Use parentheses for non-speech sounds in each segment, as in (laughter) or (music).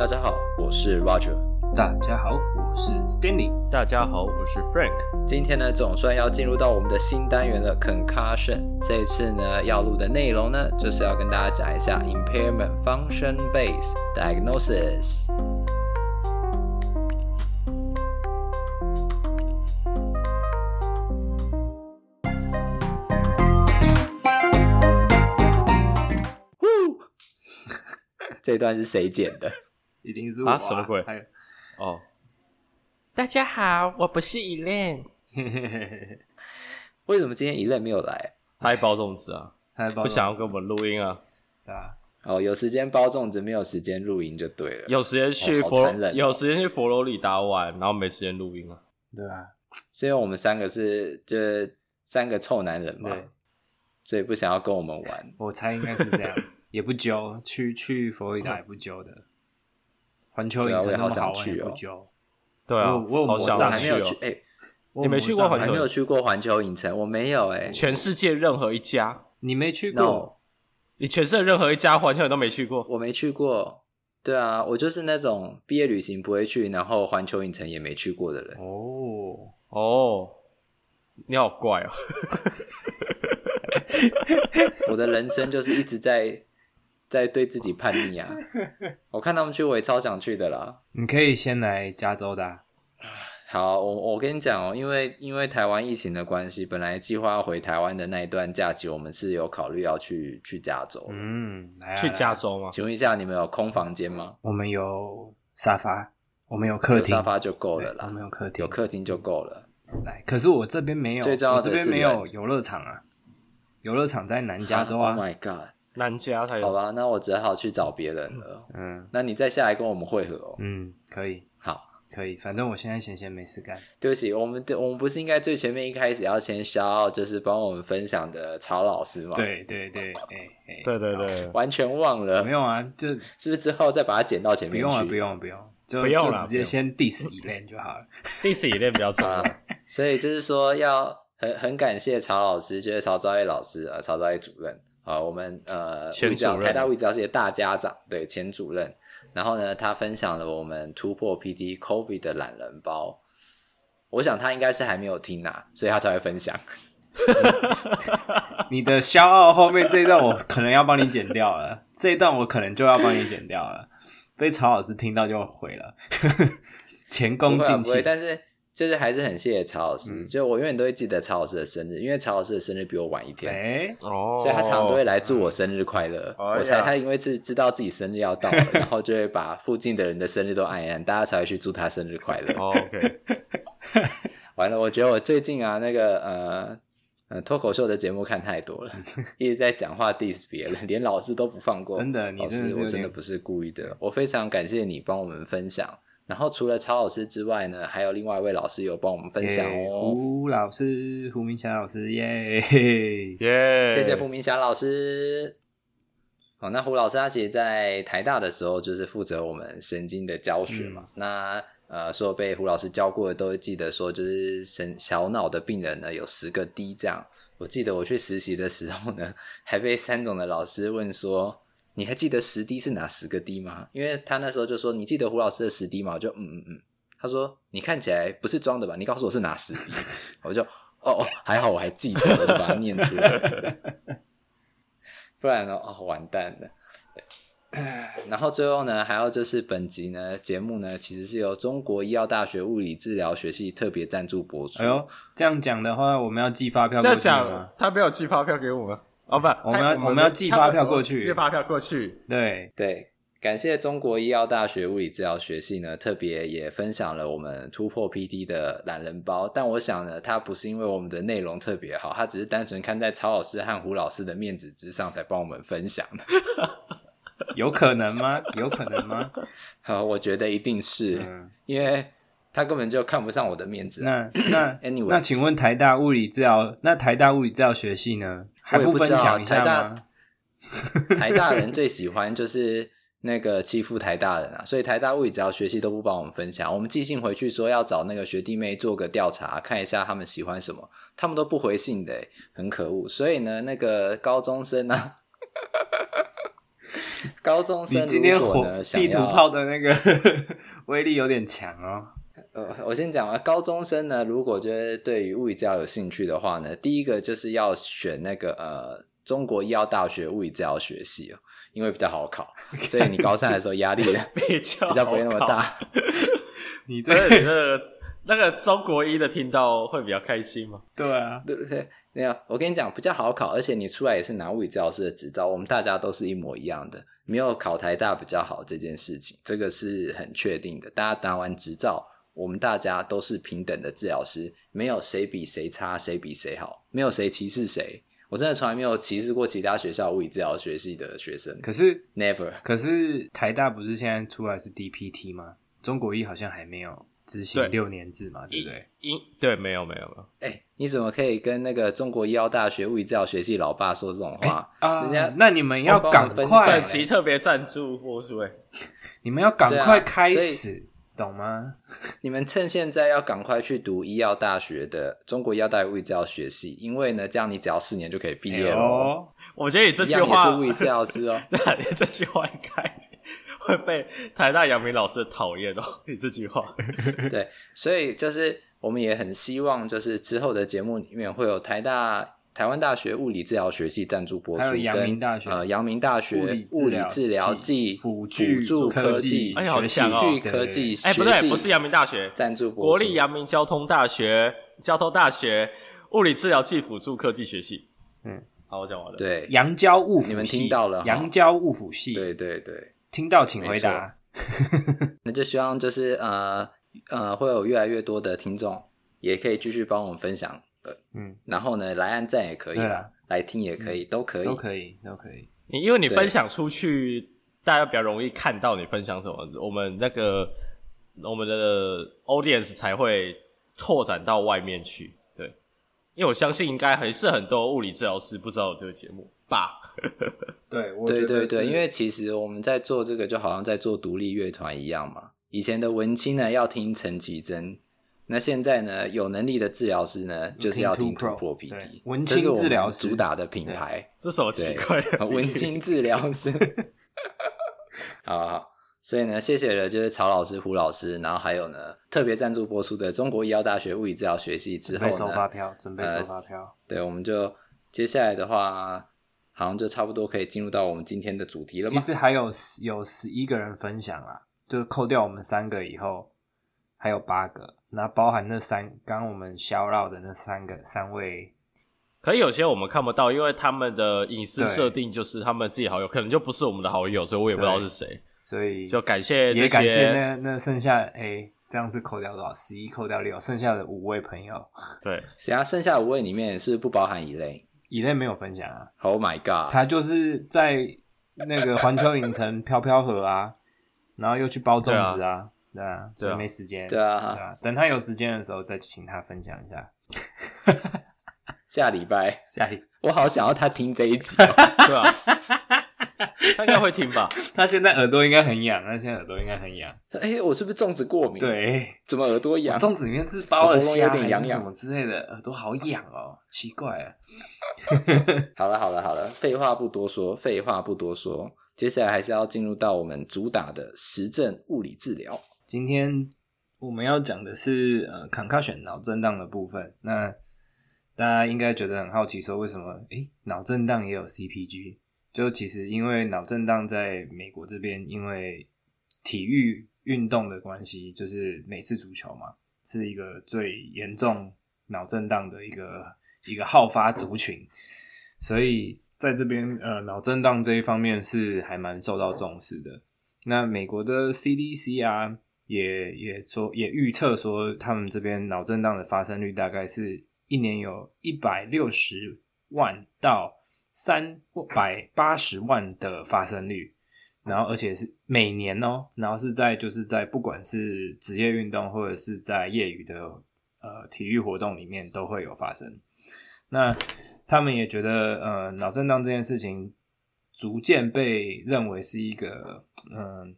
大家好，我是 Roger。大家好，我是 Stanley。大家好，我是 Frank。今天呢，总算要进入到我们的新单元了，Concussion。这一次呢，要录的内容呢，就是要跟大家讲一下 Impairment Function Based Diagnosis。这段是谁剪的？一定是我啊！啊什么鬼？还哦，大家好，我不是 Elaine。(laughs) 为什么今天 Elaine 没有来？他还包粽子啊，他还包不想要跟我们录音啊。对啊，哦，有时间包粽子，没有时间录音就对了。有时间去佛，有时间去佛罗里达玩，然后没时间录音啊。对啊，是因为我们三个是就是三个臭男人嘛对，所以不想要跟我们玩。我猜应该是这样，(laughs) 也不揪，去去佛罗里达也不揪的。环球影城那么好玩也不揪。对啊，我我有好想魔杖还没有去哦。哎、我你没去过还没有去过环球影城，我没有哎、全世界任何一家，你没去过 No，你全世界任何一家环球影都没去过。我没去过。对啊，我就是那种毕业旅行不会去，然后环球影城也没去过的人。哦，哦，你好怪哦。(laughs) 我的人生就是一直在在对自己叛逆啊！(laughs) 我看他们去，我也超想去的啦。你可以先来加州的啊。好，我我跟你讲哦，因为因为台湾疫情的关系，本来计划要回台湾的那一段假期，我们是有考虑要去去加州。嗯，来啊去加。州吗？请问一下，你们有空房间吗？我们有沙发，我们有客厅，沙发就够了啦，我们有客厅，有客厅就够了。来，可是我这边没有，最重要我这边没有游乐场啊，游乐场在南加州啊。！Oh my god！南加才有。好吧，那我只好去找别人了。嗯那你再下来跟我们会合哦。嗯，可以好，可以，反正我现在闲闲没事干。对不起，我们我们不是应该最前面一开始要先消耗，就是帮我们分享的曹老师吗？，对对对，哎哎，对对对，完全忘了没有啊，就是不是之后再把它剪到前面去？不用了，不用了不用，就不用了就直接先 diss 一遍就好了。第四一列比较重要。啊，所以就是说要很很感谢曹老师，就是曹昭业老师啊，曹昭业主任啊，我们呃台大物理治疗系的大家长，对前主任。然后呢，他分享了我们突破 PT COVID 的懒人包，我想他应该是还没有听啊，所以他才会分享。(laughs) 你的骄傲后面这一段我可能要帮你剪掉了，这一段我可能就要帮你剪掉了，被曹老师听到就毁了，(laughs) 前功尽弃。但是就是还是很谢谢曹老师，嗯就我永远都会记得曹老师的生日，因为曹老师的生日比我晚一天。哎，哦，所以他常常都会来祝我生日快乐。我猜他因为是知道自己生日要到了，然后就会把附近的人的生日都按一按，大家才会去祝他生日快乐。哦 OK，(laughs) 完了，我觉得我最近啊，那个呃呃脱口秀的节目看太多了，(laughs) 一直在讲话 diss 别人，连老师都不放过。真的你老师，我真的不是故意的。我非常感谢你帮我们分享。然后除了曹老师之外呢，还有另外一位老师有帮我们分享耶哦。胡老师，胡明霞老师，耶！(laughs) 耶，谢谢胡明霞老师。好，那胡老师他其实，在台大的时候，就是负责我们神经的教学嘛。嗯那呃，所有被胡老师教过的，都会记得说，就是神小脑的病人呢，有十个 D 这样。我记得我去实习的时候呢，还被三总的老师问说：“你还记得十滴是哪十个滴吗？”因为他那时候就说：“你记得胡老师的十滴吗？”我就嗯嗯嗯。他说：“你看起来不是装的吧？你告诉我是哪十滴 (laughs) 我就哦哦，还好我还记得，我就把它念出来。(laughs) 不然呢？哦，完蛋了。然后最后呢，还有就是本集呢节目呢，其实是由中国医药大学物理治疗学系特别赞助播出。哎呦，这样讲的话，我们要寄发票这样过去吗？，他没有寄发票给我们。哦，不，我们要我们要寄发票过去他寄发票过去。对，对，感谢中国医药大学物理治疗学系呢，特别也分享了我们突破 PD 的懒人包。但我想呢，它不是因为我们的内容特别好，它只是单纯看在曹老师和胡老师的面子之上才帮我们分享的。(laughs) 有可能吗？有可能吗？(laughs) 好，我觉得一定是、嗯，因为他根本就看不上我的面子啊、那那 (coughs) Anyway 那请问台大物理治疗，那台大物理治疗学系呢？我也不知道享一下台大吗？(laughs) 台大人最喜欢就是那个欺负台大人啊，所以台大物理只要学系都不帮我们分享。我们寄信回去说要找那个学弟妹做个调查，看一下他们喜欢什么，他们都不回信的，很可恶。所以呢，那个高中生呢、啊，(laughs) 高中生你今天火地图炮的那个 (laughs) 威力有点强哦。呃，我先讲啊，高中生呢，如果觉得对于物理治疗有兴趣的话呢，第一个就是要选那个呃中国医药大学物理治疗学系哦，因为比较好考，(laughs) 所以你高三的时候压力比较比较不会那么大。你这你这那个中国医的听到会比较开心吗？对啊，对不对？那样我跟你讲，比较好考，而且你出来也是拿物理治疗师的执照，我们大家都是一模一样的，没有考台大比较好这件事情，这个是很确定的。大家拿完执照。我们大家都是平等的治疗师，没有谁比谁差，谁比谁好，没有谁歧视谁。我真的从来没有歧视过其他学校物理治疗学系的学生。可是，never。可是台大不是现在出来是 DPT 吗？中国医好像还没有执行六年制嘛，对，对不对？因对，没有没有没有。哎、欸，你怎么可以跟那个中国医药大学物理治疗学系老爸说这种话？啊、欸，人家那你们要赶快，其特别赞助播出哎，你们要赶快开始。懂吗？(laughs) 你们趁现在要赶快去读医药大学的中国医药大学物理治疗学系，因为呢，这样你只要四年就可以毕业了。哦，我觉得你这句话也是物理治疗师哦。(laughs) 那你这句话应该会被台大阳明老师讨厌哦。(laughs) 你这句话，对，所以就是我们也很希望，就是之后的节目里面会有台大。台湾大学物理治疗学系赞助播出，还有阳明大学呃阳明大学物理治疗暨辅助科技哎，好强哦！科技哎，不对，不是阳明大学赞助播出，国立阳明交通大学交通大学物理治疗暨辅助科技学系。嗯，好，我讲完了。对，阳交物辅系，你们听到了？阳交物辅系，对对对，听到请回答。(laughs) 那就希望就是呃呃，会有越来越多的听众，也可以继续帮我们分享。嗯，然后呢，来按赞也可以啦，来听也可以，都可以，都可以，都可以。你因为你分享出去，大家比较容易看到你分享什么，我们那个我们的 audience 才会拓展到外面去。对，因为我相信应该还是很多物理治疗师不知道有这个节目吧？(laughs) 对，我对对对，因为其实我们在做这个，就好像在做独立乐团一样嘛。以前的文青呢，要听陈绮贞。那现在呢，有能力的治疗师呢，就是要听突破 PT，(laughs) 文青治疗师主打的品牌。这是我奇怪的文青治疗师。好，好，好，所以呢，谢谢了，就是曹老师、胡老师，然后还有呢，特别赞助播出的中国医药大学物理治疗学系之后呢，准备收发票，准备收发票。呃、对，我们就接下来的话，好像就差不多可以进入到我们今天的主题了吗？其实还有有十一个人分享啊，就是扣掉我们三个以后，还有八个。那包含那三，刚刚我们 shout out 的那三个三位，可以有些我们看不到，因为他们的隐私设定就是他们自己好友，可能就不是我们的好友，所以我也不知道是谁。所以就感谢，也感谢那那剩下哎、欸，这样是扣掉多少？十一扣掉六，剩下的五位朋友。(laughs) 对，剩下剩下五位里面是不，是不包含乙类，乙类没有分享啊。Oh my god，他就是在那个环球影城飘飘河啊，然后又去包粽子啊。对啊，所以没时间。对啊，对啊，等他有时间的时候再请他分享一下。下礼拜，下礼，我好想要他听这一集喔。(laughs) 对啊，他应该会听吧？他现在耳朵应该很痒，他现在耳朵应该很痒。哎、欸，我是不是粽子过敏？对，怎么耳朵痒？粽子里面是包了虾还是什么之类的？耳朵好痒哦，奇怪啊。(laughs) 好了好了好了，废话不多说，废话不多说，接下来还是要进入到我们主打的实证物理治疗。今天我们要讲的是呃，concussion 脑震荡的部分。那大家应该觉得很好奇，说为什么诶脑震荡也有 CPG？就其实因为脑震荡在美国这边，因为体育运动的关系，就是美式足球嘛，是一个最严重脑震荡的一个一个好发族群，所以在这边呃，脑震荡这一方面是还蛮受到重视的。那美国的 CDC 啊。也也说也预测说，他们这边脑震荡的发生率大概是一年有一百六十万到三百八十万的发生率，然后而且是每年哦，然后是在就是在不管是职业运动或者是在业余的呃体育活动里面都会有发生。那他们也觉得呃脑震荡这件事情逐渐被认为是一个嗯。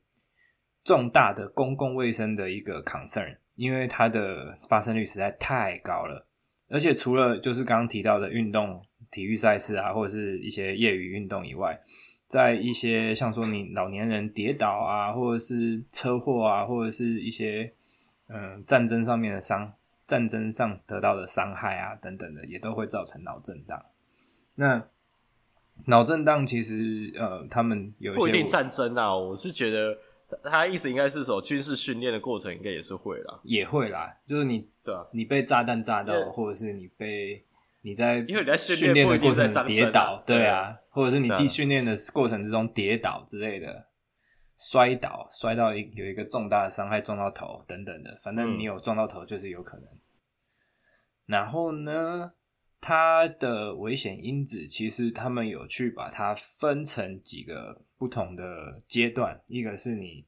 重大的公共卫生的一个 concern，因为它的发生率实在太高了，而且除了就是刚刚提到的运动体育赛事啊，或者是一些业余运动以外，在一些像说你老年人跌倒啊，或者是车祸啊，或者是一些嗯战争上面的伤，战争上得到的伤害啊等等的，也都会造成脑震荡。那脑震荡其实呃，他们有一些不一定战争啊，我是觉得他意思应该是说军事训练的过程应该也是会啦，也会啦，就是你对啊，你被炸弹炸到，或者是你被。你在因为你在训练的过程跌倒，对啊，或者是你地训练的过程之中跌倒之类的，摔倒摔到一有一个重大的伤害撞到头等等的，反正你有撞到头就是有可能。嗯、然后呢，它的危险因子其实他们有去把它分成几个不同的阶段，一个是你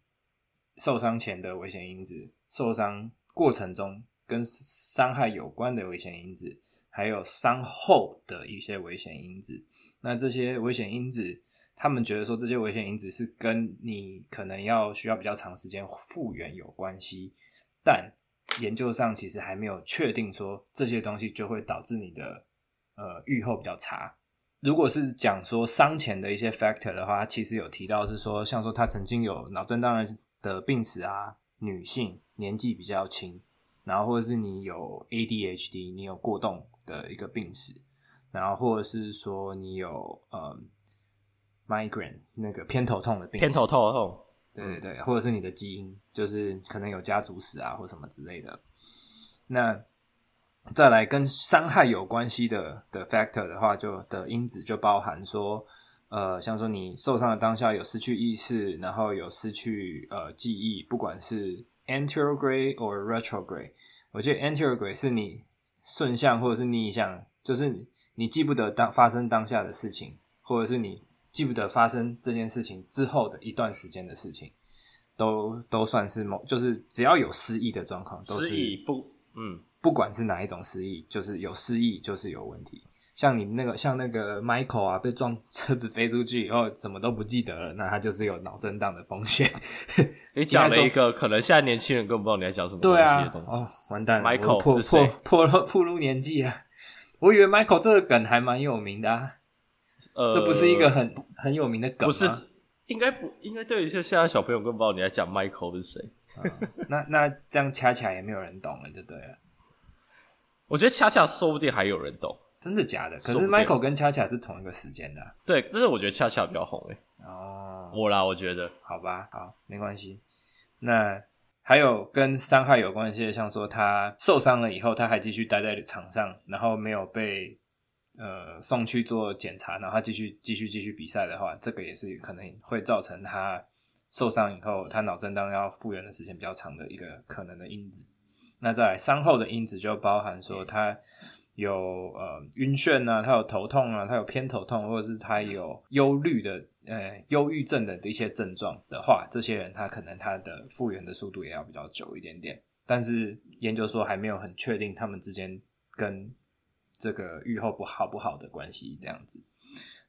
受伤前的危险因子，受伤过程中跟伤害有关的危险因子。还有伤后的一些危险因子，那这些危险因子，他们觉得说这些危险因子是跟你可能要需要比较长时间复原有关系，但研究上其实还没有确定说这些东西就会导致你的呃预后比较差。如果是讲说伤前的一些 factor 的话，其实有提到是说，像说他曾经有脑震荡的病史啊，女性年纪比较轻，然后或者是你有 ADHD，你有过动。的一个病史，然后或者是说你有呃 migraine 那个偏头痛的病史，偏头痛痛，对对对，或者是你的基因就是可能有家族史啊或什么之类的。那再来跟伤害有关系的的 factor 的话，就的因子就包含说，呃，像说你受伤的当下有失去意识，然后有失去呃记忆，不管是 anterograde or retrograde，我觉得 anterograde 是你。顺向或者是逆向，就是你记不得当发生当下的事情，或者是你记不得发生这件事情之后的一段时间的事情，都都算是某，就是只要有失忆的状况，都是失忆不，嗯，不管是哪一种失忆，就是有失忆就是有问题。像你那个像那个 Michael 啊，被撞车子飞出去以后，什么都不记得了，那他就是有脑震荡的风险。(laughs) 你讲了一个可能现在年轻人根本不知道你在讲什么东西的东西。对啊，哦，完蛋了，Michael 破破破破暴露年纪了！我以为 Michael 这个梗还蛮有名的啊，呃，这不是一个很很有名的梗吗？不是，应该不应该对一些现在小朋友根本不知道你在讲 Michael 是谁。嗯，那那这样恰恰也没有人懂了，就对了。我觉得恰恰说不定还有人懂。真的假的？可是 Michael 跟恰恰是同一个时间的，啊。对，但是我觉得恰恰比较红诶。哦，我啦，我觉得，好吧，好，没关系。那还有跟伤害有关系的，像说他受伤了以后，他还继续待在场上，然后没有被呃送去做检查，然后他继续继续继续比赛的话，这个也是可能会造成他受伤以后，他脑震荡要复原的时间比较长的一个可能的因子。那再来伤后的因子就包含说他。有呃晕眩啊，他有头痛啊，他有偏头痛，或者是他有忧虑的呃忧郁症的一些症状的话，这些人他可能他的复原的速度也要比较久一点点。但是研究说还没有很确定他们之间跟这个预后不好不好的关系这样子。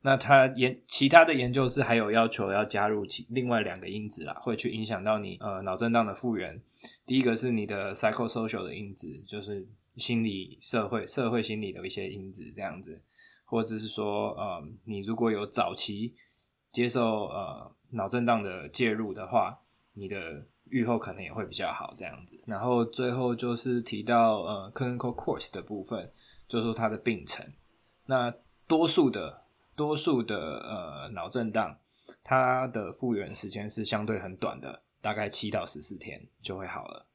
那他研其他的研究是还有要求要加入其另外两个因子啦，会去影响到你呃脑震荡的复原。第一个是你的 psychosocial 的因子，就是。心理、社会、社会心理的一些因子，这样子，或者是说，呃，你如果有早期接受呃脑震荡的介入的话，你的预后可能也会比较好，这样子。然后最后就是提到呃 clinical course 的部分，就是说它的病程。那多数的、多数的呃脑震荡，它的复原时间是相对很短的，大概七到十四天就会好了。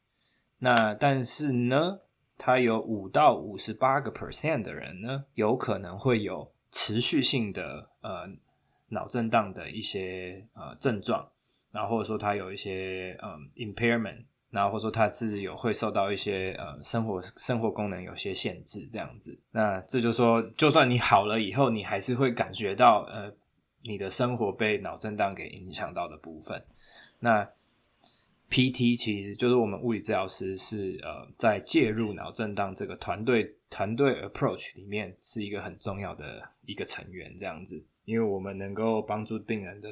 那但是呢，它有五到五十八个 percent 的人呢，有可能会有持续性的呃脑震荡的一些呃症状，然后或者说他有一些嗯、impairment，然后或者说他是有会受到一些呃生活生活功能有些限制这样子。那这就说，就算你好了以后，你还是会感觉到呃你的生活被脑震荡给影响到的部分。那 PT 其实就是我们物理治疗师是呃在介入脑震荡这个团队团队 approach 里面是一个很重要的一个成员这样子，因为我们能够帮助病人的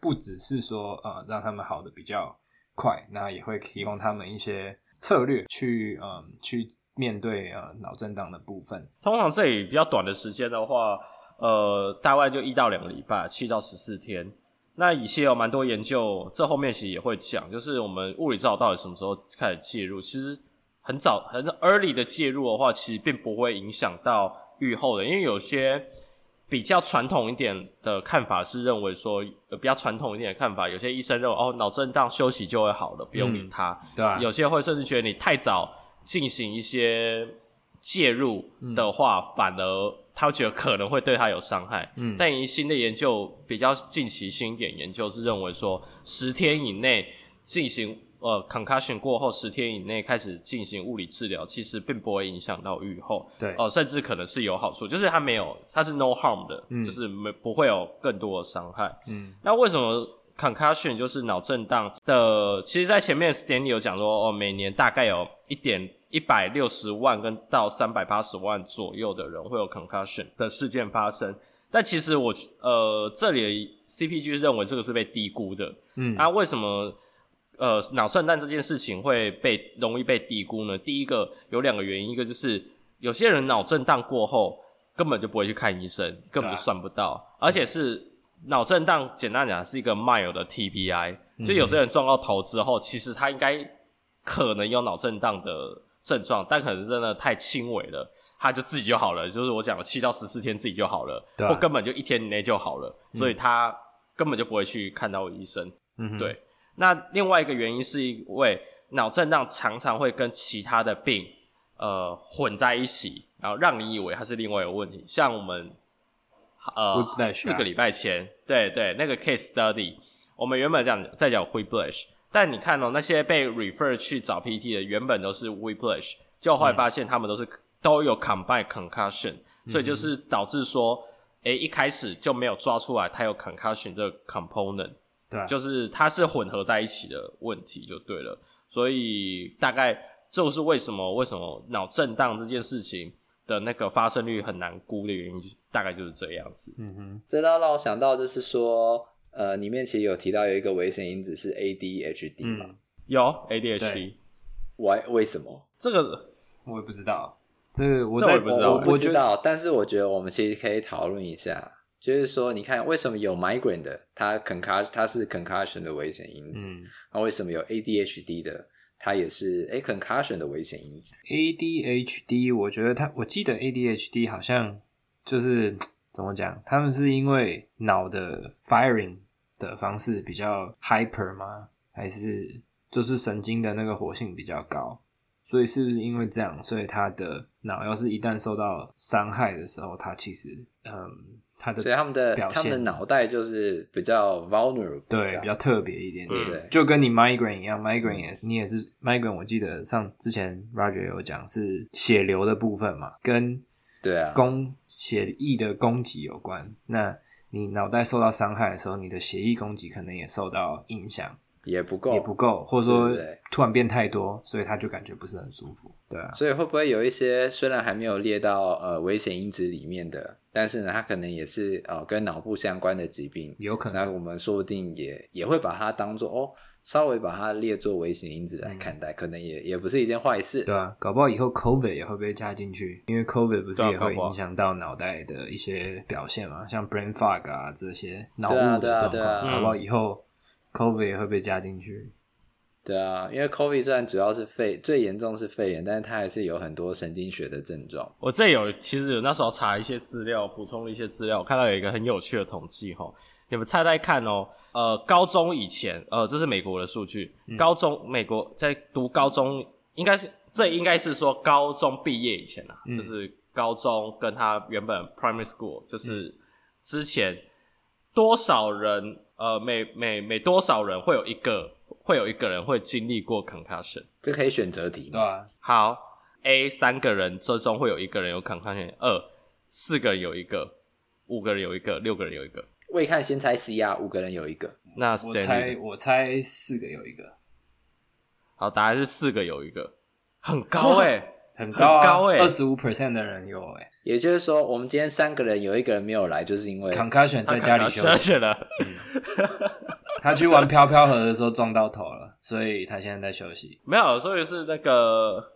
不只是说呃让他们好的比较快，那也会提供他们一些策略去嗯、去面对呃脑震荡的部分。通常这里比较短的时间的话，呃，大概就一到两个礼拜，七到十四天。那以前有蛮多研究，这后面其实也会讲，就是我们物理治疗到底什么时候开始介入？其实很早很 early 的介入的话，其实并不会影响到预后的，因为有些比较传统一点的看法是认为说，呃，比较传统一点的看法，有些医生认为哦，脑震荡休息就会好了，不用理他。嗯、对、啊，有些会甚至觉得你太早进行一些介入的话，嗯、反而他觉得可能会对他有伤害。嗯，但以新的研究比较近期新一点研究是认为说，十天以内进行。呃，concussion 过后十天以内开始进行物理治疗，其实并不会影响到愈后。对，哦、呃，甚至可能是有好处，就是它没有，它是 no harm 的，嗯、就是没不会有更多的伤害。嗯，那为什么 concussion 就是脑震荡的？其实，在前面 Stanley 有讲说，哦，每年大概有一点一百六十万跟到三百八十万左右的人会有 concussion 的事件发生。但其实我呃，这里 CPG 认为这个是被低估的。嗯，那、啊、为什么？呃，脑震荡这件事情会被容易被低估呢？第一个有两个原因，一个就是有些人脑震荡过后根本就不会去看医生，根本就算不到，啊、而且是脑震荡，简单讲是一个 mild 的 TBI，、嗯、就有些人撞到头之后，其实他应该可能有脑震荡的症状，但可能真的太轻微了，他就自己就好了，就是我讲的七到十四天自己就好了，啊、或根本就一天以内就好了，所以他根本就不会去看到医生，嗯，对。那另外一个原因是因为脑震荡常常会跟其他的病呃混在一起，然后让你以为它是另外一个问题。像我们呃四个礼拜前，对对，那个 case study，我们原本讲在讲 whiplash，但你看哦，那些被 refer 去找 PT 的原本都是 whiplash，就后来发现他们都是、嗯、都有 combined concussion，所以就是导致说，诶、欸、一开始就没有抓出来它有 concussion 这个 component。对，就是它是混合在一起的问题就对了，所以大概就是为什么为什么脑震荡这件事情的那个发生率很难估的原因，大概就是这样子。嗯哼，这倒让我想到就是说，呃，里面其实有提到有一个危险因子是 ADHD 嘛？嗯、有 ADHD，为为什么？这个我也不知道，这个我在我，我，我不知道，但是我觉得我们其实可以讨论一下。就是说，你看为什么有 migraine 的，它 concussion 它是 concussion 的危险因子，嗯，那为什么有 ADHD 的，它也是哎 concussion 的危险因子？ADHD，我觉得它，我记得 ADHD 好像就是 (tsk) 怎么讲，他们是因为脑的 firing 的方式比较 hyper 吗？还是就是神经的那个活性比较高？所以是不是因为这样，所以他的脑要是一旦受到伤害的时候，他其实嗯。所以他们的他们的脑袋就是比较 vulnerable，对，比较特别一点点，对，就跟你 migraine 一样，migraine 也你也是 migraine。我记得上之前 Roger 有讲是血流的部分嘛，跟对啊供血液的供给有关。那你脑袋受到伤害的时候，你的血液供给可能也受到影响。也不够，也不够，或者说突然变太多，所以他就感觉不是很舒服，对啊。所以会不会有一些虽然还没有列到呃危险因子里面的，但是呢，它可能也是呃跟脑部相关的疾病，有可能。那我们说不定也也会把它当做哦，稍微把它列作危险因子来看待，嗯、可能也也不是一件坏事，对啊。搞不好以后 COVID 也会被加进去，因为 COVID 不是也会影响到脑袋的一些表现嘛，像 brain fog 啊这些脑雾的状况，搞不好以后。COVID 也会被加进去，对啊，因为 COVID 虽然主要是肺最严重是肺炎，但是它还是有很多神经学的症状。我这有其实有那时候查一些资料，补充了一些资料，我看到有一个很有趣的统计哈，你们猜猜看哦，呃，高中以前，呃，这是美国的数据，嗯、高中美国在读高中，应该是这应该是说高中毕业以前啊，嗯、就是高中跟他原本 primary school 就是之前多少人？呃，每每每多少人会有一个会有一个人会经历过 concussion？这可以选择题。对啊。好，A 三个人之中会有一个人有 concussion，二四个人有一个，五个人有一个，六个人有一个。未看先猜 C 啊，五个人有一个。那我猜我猜四个有一个。好，答案是四个有一个，很高哎、欸。很高哎、欸，二十五 percent 的人有哎、欸，也就是说，我们今天三个人有一个人没有来，就是因为 concussion 在家里休息了。他去玩飘飘盒的时候撞到头了，所以他现在在休息。没有，所以是那个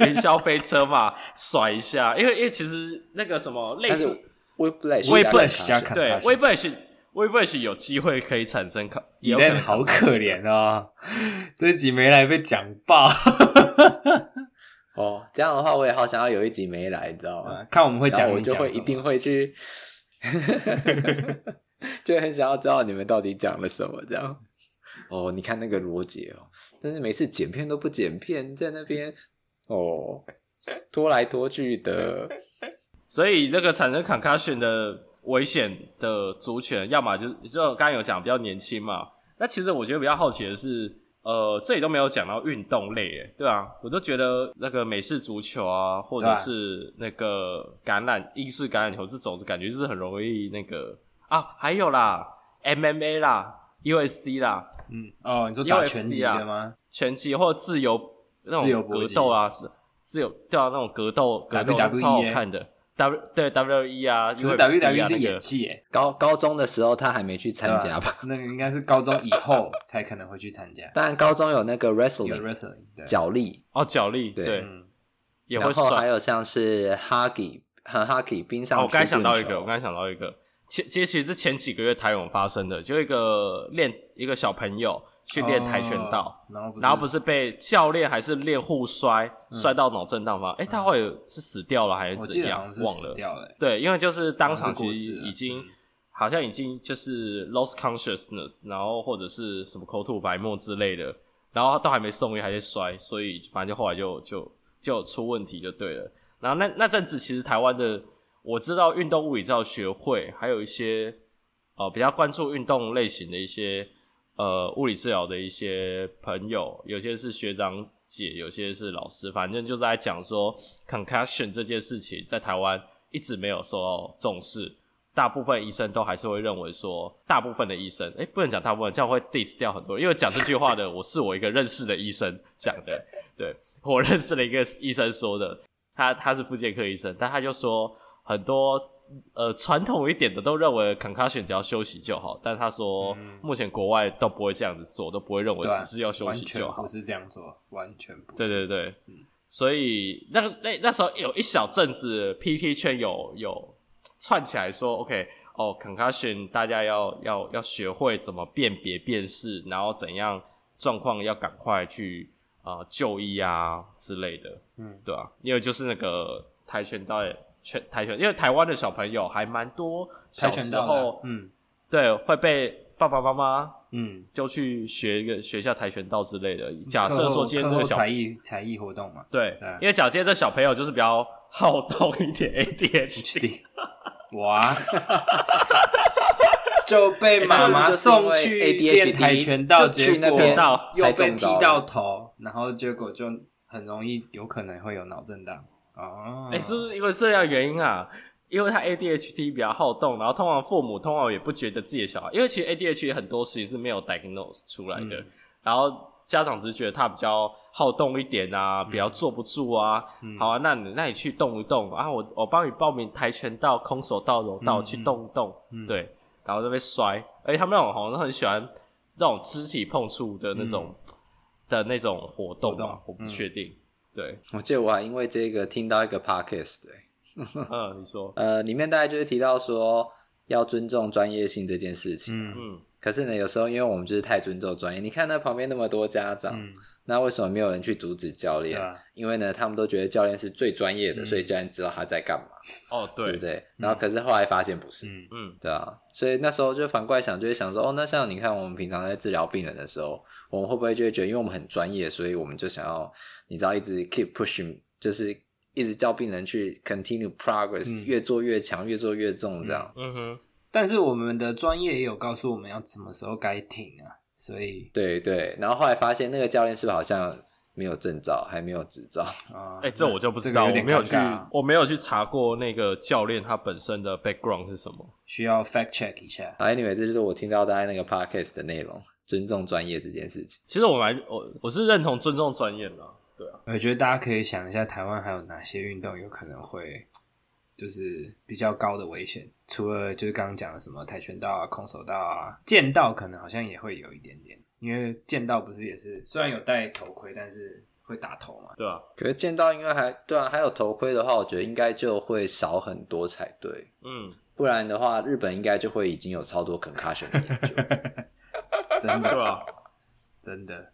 云霄飞车嘛，甩一下。因为因为其实那个什么类似 Weplash 加 concussion 对 Weplash Whiplash 有机会可以产生卡，也有可能好可怜哦，这一集没来被讲爆。哦，这样的话我也好想要有一集没来，你知道吗？啊、看我们会讲，我就会一定会去，(laughs) 就很想要知道你们到底讲了什么，这样。哦，你看那个罗杰哦，但是每次剪片都不剪片，在那边哦拖来拖去的，所以那个产生 concussion 的危险的族群，要么就就刚刚有讲比较年轻嘛。那其实我觉得比较好奇的是，呃，这里都没有讲到运动类，诶，对啊，我都觉得那个美式足球啊，或者是那个橄榄英式橄榄球这种，感觉就是很容易那个啊，还有啦，MMA 啦，UFC 啦。嗯哦，你说打拳击的吗？拳击或者自由那种格斗啊，是自由对啊，那种格斗格斗超好看的。W 对 W E 啊，就是 W W E 是演技诶。高高中的时候他还没去参加吧？那个应该是高中以后才可能会去参加。(laughs) 但高中有那个 wrestling，脚力哦，脚力对。然后还有像是 hockey 和 hockey 冰上。我刚想到一个，我刚想到一个。前其实是前几个月台湾发生的，就一个练一个小朋友去练跆拳道，然后然后不是被教练还是练互摔摔到脑震荡吗？哎，他后来是死掉了还是怎样？忘了。对，因为就是当场其实已经好像已经就是 lost consciousness，然后或者是什么口吐白沫之类的，然后都还没送医还在摔，所以反正就后来就就就出问题就对了。然后那那阵子其实台湾的。我知道运动物理治疗学会还有一些呃比较关注运动类型的一些呃物理治疗的一些朋友，有些是学长姐，有些是老师，反正就在讲说 concussion 这件事情在台湾一直没有受到重视，大部分医生都还是会认为说，大部分的医生，诶、欸，不能讲大部分，这样会 diss 掉很多人，因为讲这句话的我是我一个认识的医生讲的，对，我认识的一个医生说的，他他是复健科医生，但他就说。很多呃传统一点的都认为 concussion 只要休息就好，但他说目前国外都不会这样子做，都不会认为只是要休息就好，不是这样做，完全不是。对对对，嗯、所以那个那那时候有一小阵子 PT 圈有有串起来说，OK 哦 concussion 大家要要要学会怎么辨别辨识，然后怎样状况要赶快去啊、呃、就医啊之类的，嗯，对啊，因为就是那个跆拳道。拳跆拳，因为台湾的小朋友还蛮多，小时候，嗯，对，会被爸爸妈妈，嗯，就去学一个学一下跆拳道之类的。假设说今天这个小才艺才艺活动嘛，对，对。因为假设这小朋友就是比较好动一点，(laughs) ADHD，哇，(laughs) 就被妈妈送去练跆拳道，结果又被踢到头，然后结果就很容易有可能会有脑震荡。哦，哎、欸，是不是因为这样原因啊？因为他 ADHD 比较好动，然后通常父母通常也不觉得自己的小孩，因为其实 ADHD 很多时是没有 diagnose 出来的，嗯、然后家长只是觉得他比较好动一点啊，比较坐不住啊。嗯、好啊，那你那你去动一动啊，我我帮你报名跆拳道、空手道、柔道、嗯、去动一动，嗯、对，然后就被摔，而且他们那种好像都很喜欢这种肢体碰触的那种、嗯、的那种活动嘛，动我不确定。嗯对，我记得我还因为这个听到一个 podcast，对，嗯，你说，(laughs) 呃，里面大概就是提到说要尊重专业性这件事情，嗯嗯，可是呢，有时候因为我们就是太尊重专业，你看那旁边那么多家长，嗯、那为什么没有人去阻止教练？啊、因为呢，他们都觉得教练是最专业的，嗯、所以教练知道他在干嘛，哦，对，对不对？然后可是后来发现不是，嗯嗯，对啊，所以那时候就反过来想，就会想说，哦，那像你看我们平常在治疗病人的时候，我们会不会就会觉得，因为我们很专业，所以我们就想要。你知道一直 keep pushing，就是一直叫病人去 continue progress，、嗯、越做越强，越做越重这样。嗯哼。但是我们的专业也有告诉我们要什么时候该停啊，所以对对。然后后来发现那个教练是不是好像没有证照，还没有执照啊？哎、欸，这我就不知道，我没有去，我没有去查过那个教练他本身的 background 是什么，需要 fact check 一下。Anyway，这就是我听到大家那个 podcast 的内容，尊重专业这件事情。其实我蛮我我是认同尊重专业的。对啊，我觉得大家可以想一下，台湾还有哪些运动有可能会就是比较高的危险？除了就是刚刚讲的什么跆拳道啊、空手道啊、剑道，可能好像也会有一点点，因为剑道不是也是虽然有戴头盔，但是会打头嘛，对啊。可是剑道应该还对啊，还有头盔的话，我觉得应该就会少很多才对。嗯，不然的话，日本应该就会已经有超多 concussion 的研究。(laughs) 真的，对吧？真的。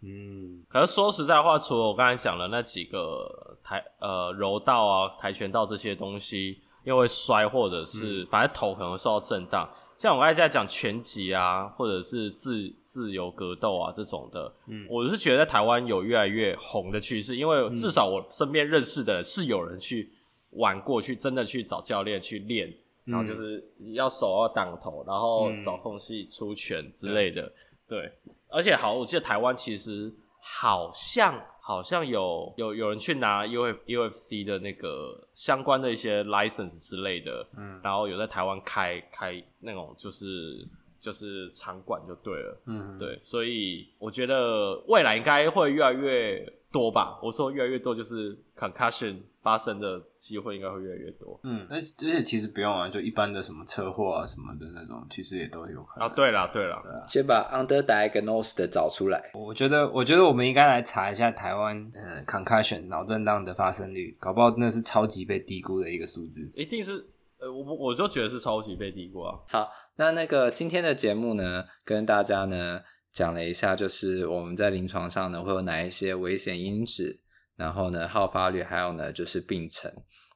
嗯，可是说实在话，除了我刚才讲的那几个台呃柔道啊、跆拳道这些东西，因为摔或者是反正头可能会受到震荡。像我刚才在讲拳击啊，或者是自自由格斗啊这种的，嗯，我是觉得在台湾有越来越红的趋势，因为至少我身边认识的是有人去玩过去，真的去找教练去练，然后就是要手要挡头，然后找缝隙出拳之类的，对。而且好，我记得台湾其实好像好像有有有人去拿 U F U F C 的那个相关的一些 license 之类的，嗯，然后有在台湾开开那种就是就是场馆就对了，嗯，对，所以我觉得未来应该会越来越多吧。我说越来越多就是 concussion。发生的机会应该会越来越多。嗯，而且其实不用啊，就一般的什么车祸啊什么的那种，其实也都有可能。啊，对了对了，对啊，先把 underdiagnosed 的找出来。我觉得，我觉得我们应该来查一下台湾嗯 concussion 脑震荡的发生率，搞不好真的是超级被低估的一个数字。一定是，呃，我我就觉得是超级被低估啊。好，那那个今天的节目呢，跟大家呢讲了一下，就是我们在临床上呢会有哪一些危险因子。然后呢，好发率还有呢，就是病程。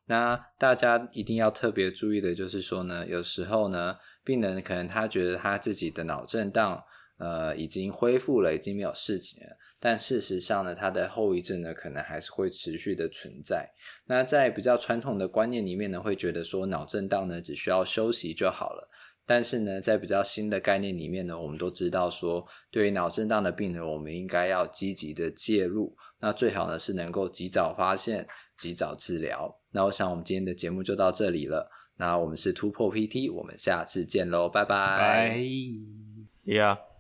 那大家一定要特别注意的，就是说呢，有时候呢，病人可能他觉得他自己的脑震荡，呃，已经恢复了，已经没有事情了。但事实上呢，他的后遗症呢，可能还是会持续的存在。那在比较传统的观念里面呢，会觉得说脑震荡呢，只需要休息就好了。但是呢，在比较新的概念里面呢，我们都知道说，对于脑震荡的病人，我们应该要积极的介入。那最好呢是能够及早发现、及早治疗。那我想我们今天的节目就到这里了。那我们是突破 PT，我们下次见喽，拜拜。See ya。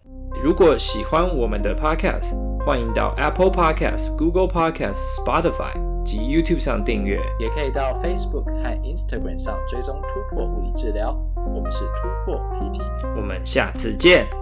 如果喜欢我们的 Podcast，欢迎到 Apple Podcast、Google Podcast、Spotify 及 YouTube 上订阅，也可以到 Facebook 和 Instagram 上追踪突破物理治疗。我们是突破 PT，我们下次见。